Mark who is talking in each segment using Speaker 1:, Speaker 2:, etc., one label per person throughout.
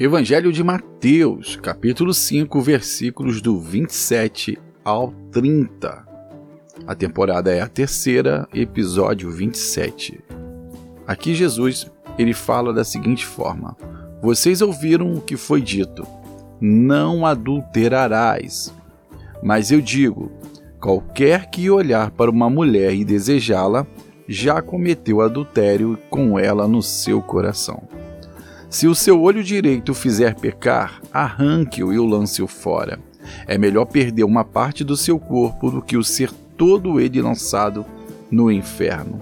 Speaker 1: Evangelho de Mateus, capítulo 5, versículos do 27 ao 30. A temporada é a terceira, episódio 27. Aqui Jesus, ele fala da seguinte forma: Vocês ouviram o que foi dito: Não adulterarás. Mas eu digo: qualquer que olhar para uma mulher e desejá-la, já cometeu adultério com ela no seu coração. Se o seu olho direito fizer pecar, arranque-o e o lance-o fora. É melhor perder uma parte do seu corpo do que o ser todo ele lançado no inferno.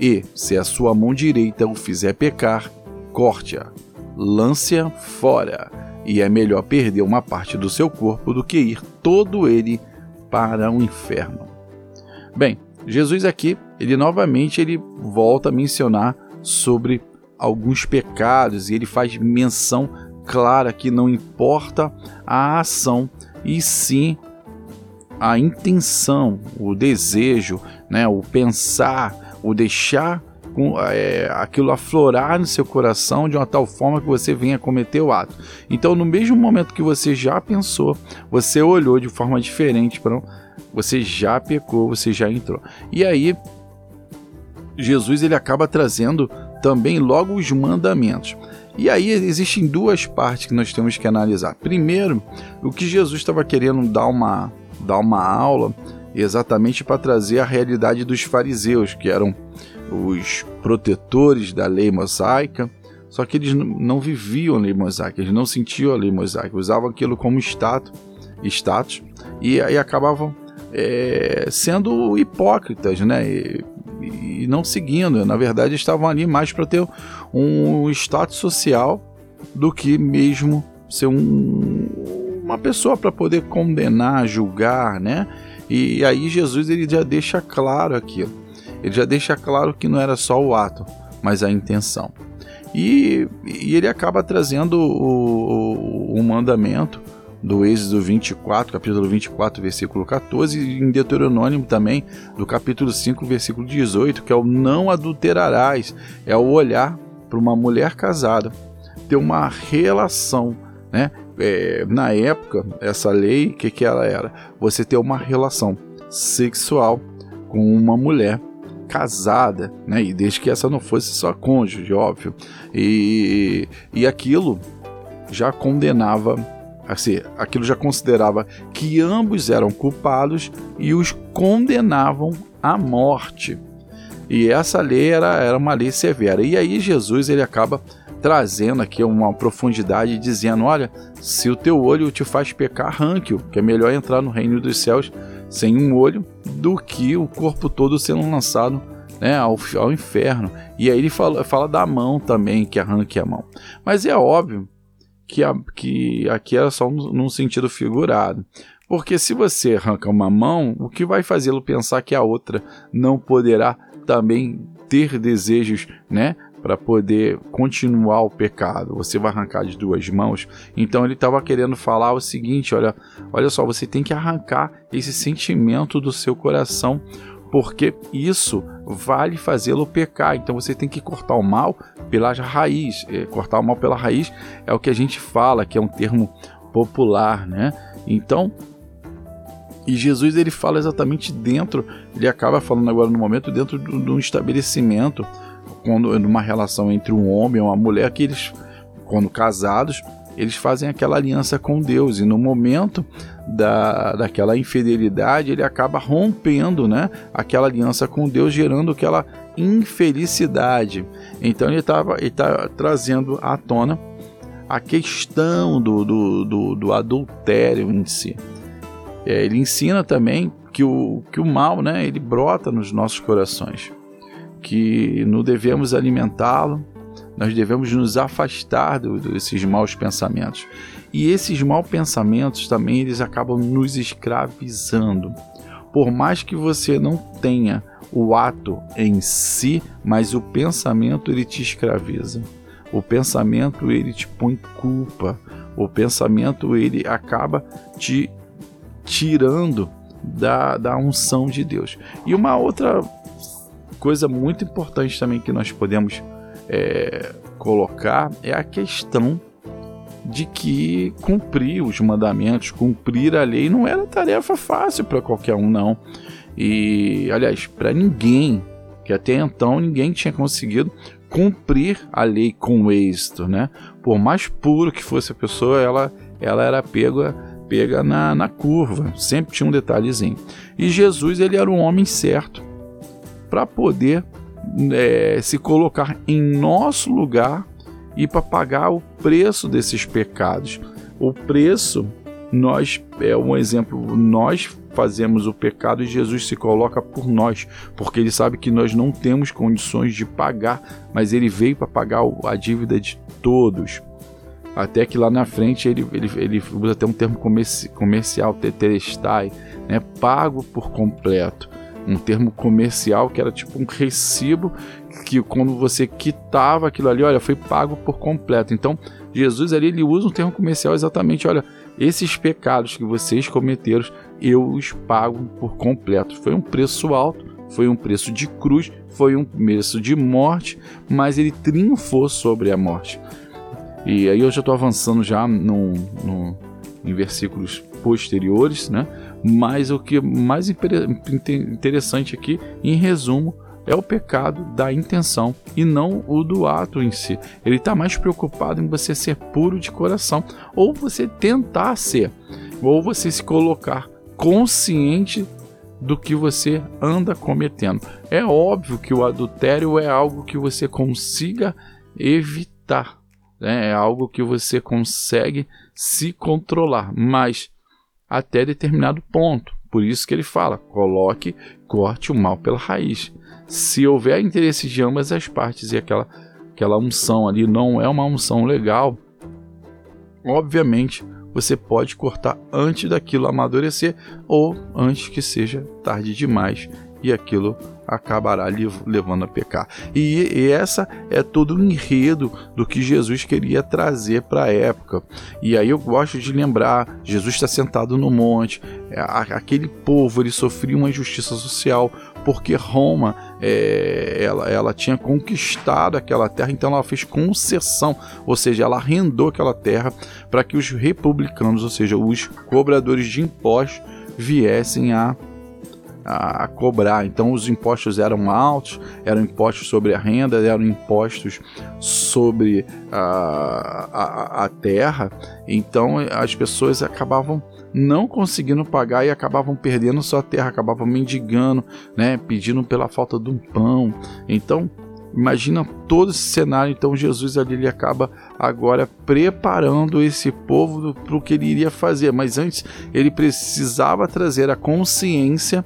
Speaker 1: E, se a sua mão direita o fizer pecar, corte-a, lance-a fora. E é melhor perder uma parte do seu corpo do que ir todo ele para o inferno. Bem, Jesus aqui, ele novamente ele volta a mencionar sobre alguns pecados e ele faz menção clara que não importa a ação e sim a intenção, o desejo, né, o pensar, o deixar com, é, aquilo aflorar no seu coração de uma tal forma que você venha cometer o ato. Então, no mesmo momento que você já pensou, você olhou de forma diferente para você já pecou, você já entrou. E aí Jesus ele acaba trazendo também logo os mandamentos. E aí existem duas partes que nós temos que analisar. Primeiro, o que Jesus estava querendo dar uma, dar uma aula exatamente para trazer a realidade dos fariseus, que eram os protetores da lei mosaica, só que eles não viviam a lei mosaica, eles não sentiam a lei mosaica, usavam aquilo como status, status e aí acabavam é, sendo hipócritas, né? E, e não seguindo. Na verdade, estavam ali mais para ter um status social do que mesmo ser um, uma pessoa para poder condenar, julgar, né? E aí Jesus ele já deixa claro aquilo. Ele já deixa claro que não era só o ato, mas a intenção. E, e ele acaba trazendo o, o, o mandamento do Êxodo 24, capítulo 24, versículo 14, e em Deuteronômio também, do capítulo 5, versículo 18, que é o não adulterarás, é o olhar para uma mulher casada, ter uma relação, né? É, na época, essa lei, o que, que ela era? Você ter uma relação sexual com uma mulher casada, né? E desde que essa não fosse só cônjuge, óbvio. E, e aquilo já condenava assim, aquilo já considerava que ambos eram culpados e os condenavam à morte. E essa lei era, era uma lei severa. E aí Jesus ele acaba trazendo aqui uma profundidade, dizendo: olha, se o teu olho te faz pecar, arranque-o, que é melhor entrar no reino dos céus sem um olho do que o corpo todo sendo lançado né, ao, ao inferno. E aí ele fala, fala da mão também, que arranque a mão. Mas é óbvio que, a, que aqui era só num sentido figurado. Porque se você arranca uma mão, o que vai fazê-lo pensar que a outra não poderá também ter desejos, né? Para poder continuar o pecado, você vai arrancar de duas mãos. Então ele estava querendo falar o seguinte: olha, olha só, você tem que arrancar esse sentimento do seu coração, porque isso vale fazê-lo pecar. Então você tem que cortar o mal pela raiz. É, cortar o mal pela raiz é o que a gente fala, que é um termo popular, né? Então, e Jesus ele fala exatamente dentro, ele acaba falando agora no momento dentro de um estabelecimento, quando numa relação entre um homem e uma mulher que eles quando casados, eles fazem aquela aliança com Deus e no momento da, daquela infidelidade ele acaba rompendo né, aquela aliança com Deus, gerando aquela infelicidade. Então ele estava ele tá trazendo à tona a questão do, do, do, do adultério em si. É, ele ensina também que o, que o mal né, ele brota nos nossos corações, que não devemos alimentá-lo, nós devemos nos afastar do, desses maus pensamentos. E esses maus pensamentos também eles acabam nos escravizando. Por mais que você não tenha o ato em si, mas o pensamento ele te escraviza. O pensamento ele te põe culpa. O pensamento ele acaba te tirando da, da unção de Deus. E uma outra coisa muito importante também que nós podemos é, colocar é a questão de que cumprir os mandamentos, cumprir a lei não era tarefa fácil para qualquer um, não. E, aliás, para ninguém, que até então ninguém tinha conseguido cumprir a lei com êxito, né? Por mais puro que fosse a pessoa, ela, ela era pega, pega na, na curva, sempre tinha um detalhezinho. E Jesus, ele era um homem certo para poder é, se colocar em nosso lugar e para pagar o preço desses pecados. O preço, nós é um exemplo, nós fazemos o pecado e Jesus se coloca por nós, porque ele sabe que nós não temos condições de pagar, mas ele veio para pagar a dívida de todos. Até que lá na frente ele, ele, ele usa até um termo comerci, comercial, tetelestai, né? pago por completo. Um termo comercial que era tipo um recibo que quando você quitava aquilo ali, olha, foi pago por completo. Então, Jesus ali ele usa um termo comercial exatamente, olha, esses pecados que vocês cometeram, eu os pago por completo. Foi um preço alto, foi um preço de cruz, foi um preço de morte, mas ele triunfou sobre a morte. E aí eu já estou avançando já no, no, em versículos posteriores, né? Mas o que mais interessante aqui, em resumo, é o pecado da intenção e não o do ato em si. Ele está mais preocupado em você ser puro de coração, ou você tentar ser, ou você se colocar consciente do que você anda cometendo. É óbvio que o adultério é algo que você consiga evitar, né? é algo que você consegue se controlar, mas até determinado ponto. Por isso que ele fala: coloque, corte o mal pela raiz se houver interesse de ambas as partes e aquela, aquela unção ali não é uma unção legal, obviamente você pode cortar antes daquilo amadurecer ou antes que seja tarde demais e aquilo acabará levando a pecar. E, essa é todo o enredo do que Jesus queria trazer para a época. E aí eu gosto de lembrar, Jesus está sentado no monte, é, aquele povo ele sofria uma injustiça social porque Roma é, ela, ela tinha conquistado aquela terra, então ela fez concessão, ou seja, ela arrendou aquela terra para que os republicanos, ou seja, os cobradores de impostos, viessem a a, cobrar. Então os impostos eram altos, eram impostos sobre a renda, eram impostos sobre a, a, a terra. Então as pessoas acabavam não conseguindo pagar e acabavam perdendo sua terra, acabavam mendigando, né, pedindo pela falta de um pão. Então Imagina todo esse cenário, então Jesus ali ele acaba agora preparando esse povo para o que ele iria fazer, mas antes ele precisava trazer a consciência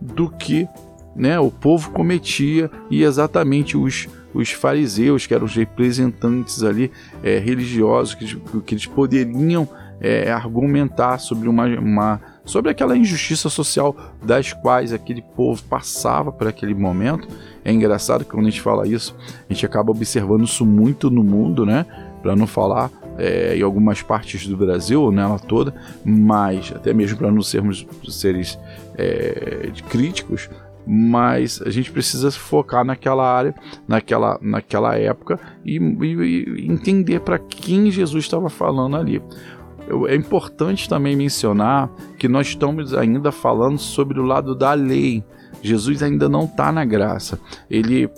Speaker 1: do que né, o povo cometia e exatamente os, os fariseus, que eram os representantes ali é, religiosos, que, que eles poderiam é, argumentar sobre uma, uma sobre aquela injustiça social das quais aquele povo passava por aquele momento. É engraçado que quando a gente fala isso, a gente acaba observando isso muito no mundo, né? Para não falar é, em algumas partes do Brasil, nela toda, mas até mesmo para não sermos seres é, críticos, mas a gente precisa focar naquela área, naquela, naquela época e, e, e entender para quem Jesus estava falando ali. É importante também mencionar que nós estamos ainda falando sobre o lado da lei. Jesus ainda não está na graça. Ele,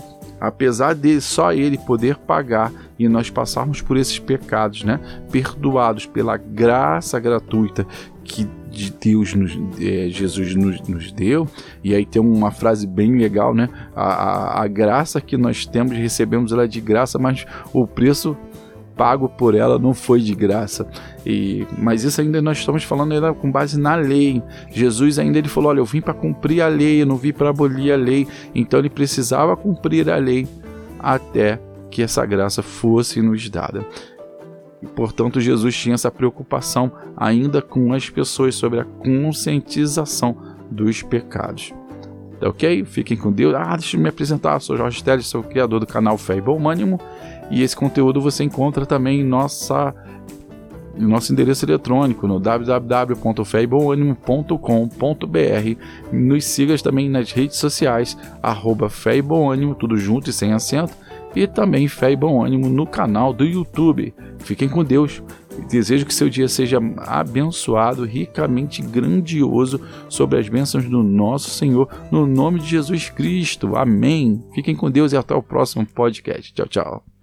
Speaker 1: apesar de só ele poder pagar e nós passarmos por esses pecados, né, perdoados pela graça gratuita que de Deus nos, é, Jesus nos, nos, deu, e aí tem uma frase bem legal, né? A, a, a graça que nós temos, recebemos ela de graça, mas o preço pago por ela não foi de graça. E, mas isso ainda nós estamos falando ainda com base na lei. Jesus ainda ele falou: olha, eu vim para cumprir a lei, eu não vim para abolir a lei. Então ele precisava cumprir a lei até que essa graça fosse nos dada. E, portanto, Jesus tinha essa preocupação ainda com as pessoas sobre a conscientização dos pecados. Tá ok? Fiquem com Deus. Ah, deixa eu me apresentar. Sou Jorge Teles, sou o criador do canal Fé e Bom Ânimo. E esse conteúdo você encontra também em nossa nosso endereço eletrônico no www.feiboanimo.com.br. Nos siga também nas redes sociais, arroba Fé e Bom Ânimo, tudo junto e sem acento, e também Fé e Bom Ânimo no canal do YouTube. Fiquem com Deus. Desejo que seu dia seja abençoado, ricamente grandioso, sobre as bênçãos do nosso Senhor, no nome de Jesus Cristo. Amém. Fiquem com Deus e até o próximo podcast. Tchau, tchau.